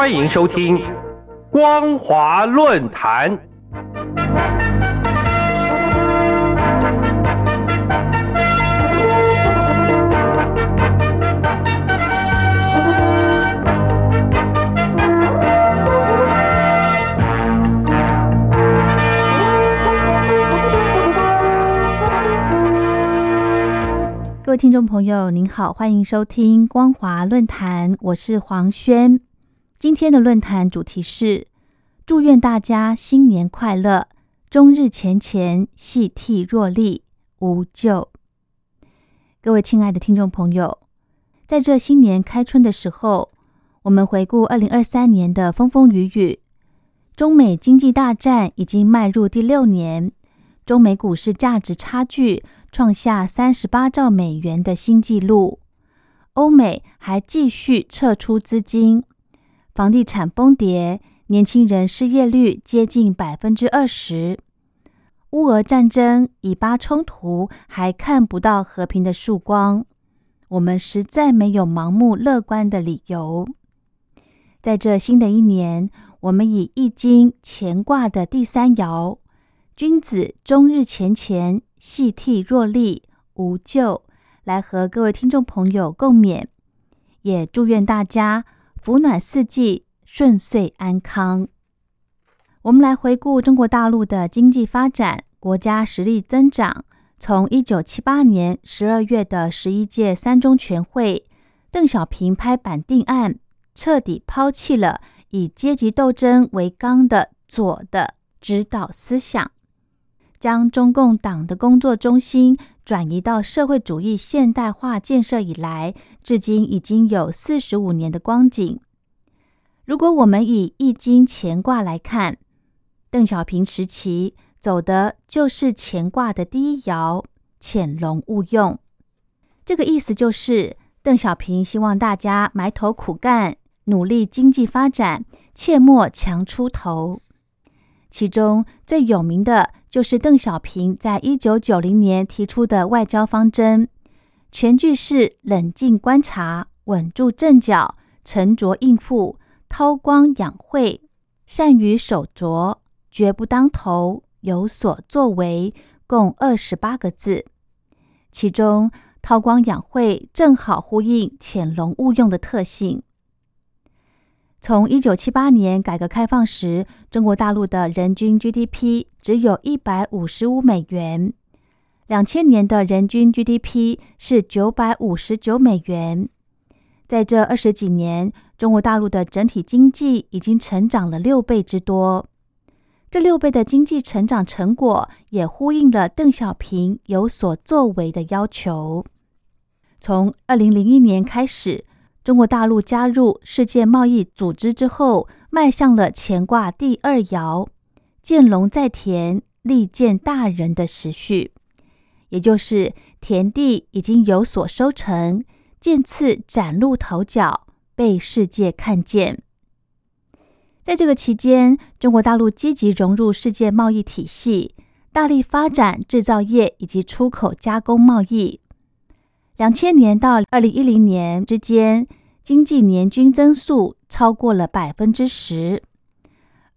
欢迎收听《光华论坛》。各位听众朋友，您好，欢迎收听光华论坛，我是黄轩。今天的论坛主题是：祝愿大家新年快乐，终日前乾，细替若厉，无咎。各位亲爱的听众朋友，在这新年开春的时候，我们回顾二零二三年的风风雨雨，中美经济大战已经迈入第六年，中美股市价值差距。创下三十八兆美元的新纪录，欧美还继续撤出资金，房地产崩跌，年轻人失业率接近百分之二十，乌俄战争、以巴冲突还看不到和平的曙光，我们实在没有盲目乐观的理由。在这新的一年，我们以易经乾卦的第三爻“君子终日乾乾”。细涕若厉，无咎。来和各位听众朋友共勉，也祝愿大家福暖四季，顺遂安康。我们来回顾中国大陆的经济发展，国家实力增长。从一九七八年十二月的十一届三中全会，邓小平拍板定案，彻底抛弃了以阶级斗争为纲的左的指导思想。将中共党的工作中心转移到社会主义现代化建设以来，至今已经有四十五年的光景。如果我们以《易经》乾卦来看，邓小平时期走的就是乾卦的第一爻“潜龙勿用”。这个意思就是，邓小平希望大家埋头苦干，努力经济发展，切莫强出头。其中最有名的。就是邓小平在一九九零年提出的外交方针，全句是冷静观察、稳住阵脚、沉着应付、韬光养晦、善于守拙、绝不当头、有所作为，共二十八个字。其中“韬光养晦”正好呼应“潜龙勿用”的特性。从一九七八年改革开放时，中国大陆的人均 GDP 只有一百五十五美元。两千年的人均 GDP 是九百五十九美元。在这二十几年，中国大陆的整体经济已经成长了六倍之多。这六倍的经济成长成果，也呼应了邓小平有所作为的要求。从二零零一年开始。中国大陆加入世界贸易组织之后，迈向了乾卦第二爻“见龙在田，利见大人”的时序，也就是田地已经有所收成，渐次崭露头角，被世界看见。在这个期间，中国大陆积极融入世界贸易体系，大力发展制造业以及出口加工贸易。两千年到二零一零年之间，经济年均增速超过了百分之十。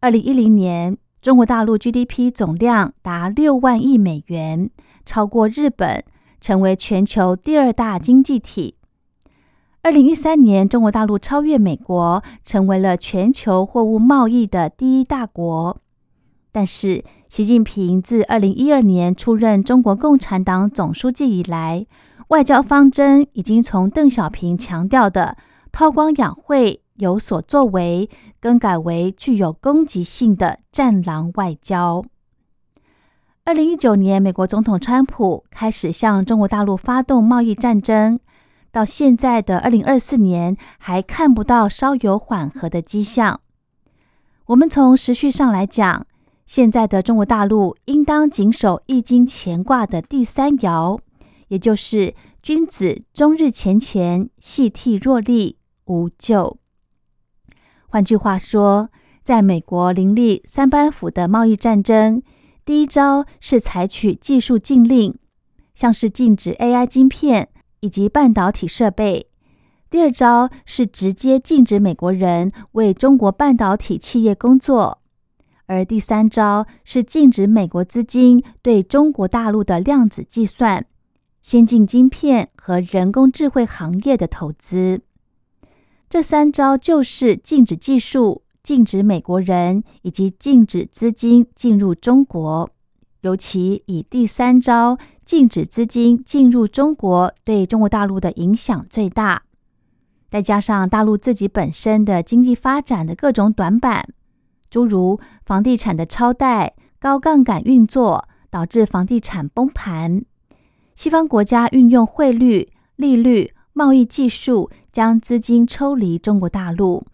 二零一零年，中国大陆 GDP 总量达六万亿美元，超过日本，成为全球第二大经济体。二零一三年，中国大陆超越美国，成为了全球货物贸易的第一大国。但是，习近平自二零一二年出任中国共产党总书记以来，外交方针已经从邓小平强调的韬光养晦、有所作为，更改为具有攻击性的战狼外交。二零一九年，美国总统川普开始向中国大陆发动贸易战争，到现在的二零二四年，还看不到稍有缓和的迹象。我们从时序上来讲，现在的中国大陆应当谨守《易经》乾卦的第三爻。也就是君子终日乾乾，细替若厉，无救。换句话说，在美国林立三班府的贸易战争，第一招是采取技术禁令，像是禁止 AI 晶片以及半导体设备；第二招是直接禁止美国人为中国半导体企业工作，而第三招是禁止美国资金对中国大陆的量子计算、先进晶片和人工智慧行业的投资。这三招就是禁止技术、禁止美国人以及禁止资金进入中国。尤其以第三招禁止资金进入中国，对中国大陆的影响最大。再加上大陆自己本身的经济发展的各种短板，诸如房地产的超贷、高杠杆运作，导致房地产崩盘；西方国家运用汇率、利率、贸易技术将资金抽离中国大陆，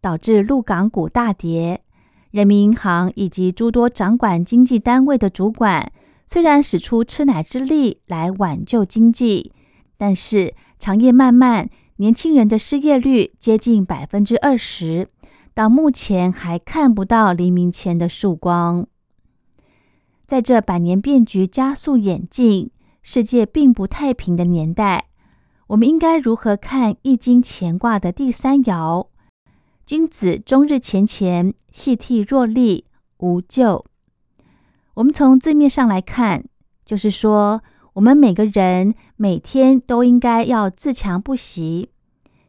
导致陆港股大跌。人民银行以及诸多掌管经济单位的主管，虽然使出吃奶之力来挽救经济，但是长夜漫漫。年轻人的失业率接近百分之二十，到目前还看不到黎明前的曙光。在这百年变局加速演进、世界并不太平的年代，我们应该如何看《易经》乾卦的第三爻？君子终日乾乾，细惕若厉，无咎。我们从字面上来看，就是说。我们每个人每天都应该要自强不息，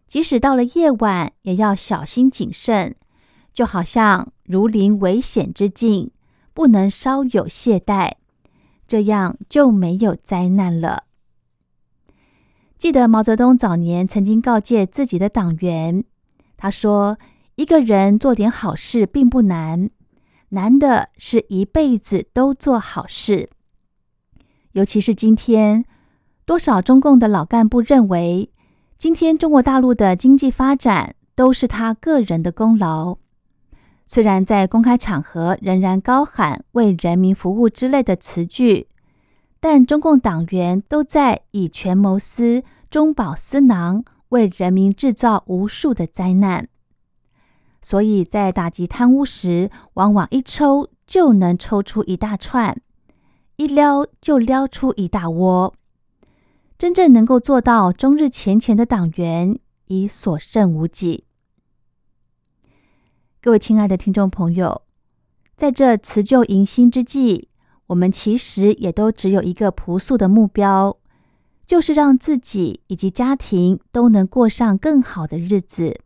即使到了夜晚，也要小心谨慎，就好像如临危险之境，不能稍有懈怠，这样就没有灾难了。记得毛泽东早年曾经告诫自己的党员，他说：“一个人做点好事并不难，难的是一辈子都做好事。”尤其是今天，多少中共的老干部认为，今天中国大陆的经济发展都是他个人的功劳。虽然在公开场合仍然高喊“为人民服务”之类的词句，但中共党员都在以权谋私、中饱私囊，为人民制造无数的灾难。所以在打击贪污时，往往一抽就能抽出一大串。一撩就撩出一大窝，真正能够做到终日前前的党员已所剩无几。各位亲爱的听众朋友，在这辞旧迎新之际，我们其实也都只有一个朴素的目标，就是让自己以及家庭都能过上更好的日子。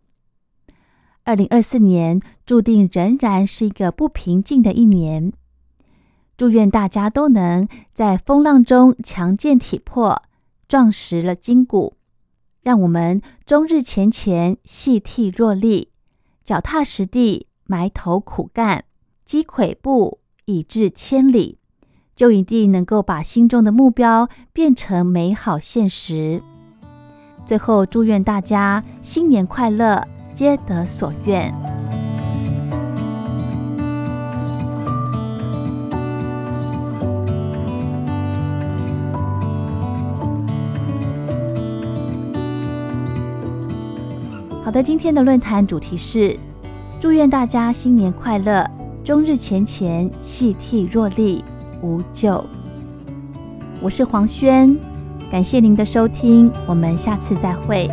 二零二四年注定仍然是一个不平静的一年。祝愿大家都能在风浪中强健体魄，壮实了筋骨。让我们终日前乾，细惕若厉，脚踏实地，埋头苦干，积跬步，以至千里，就一定能够把心中的目标变成美好现实。最后，祝愿大家新年快乐，皆得所愿。好的，今天的论坛主题是祝愿大家新年快乐，终日前乾，细惕若厉，无救。我是黄轩，感谢您的收听，我们下次再会。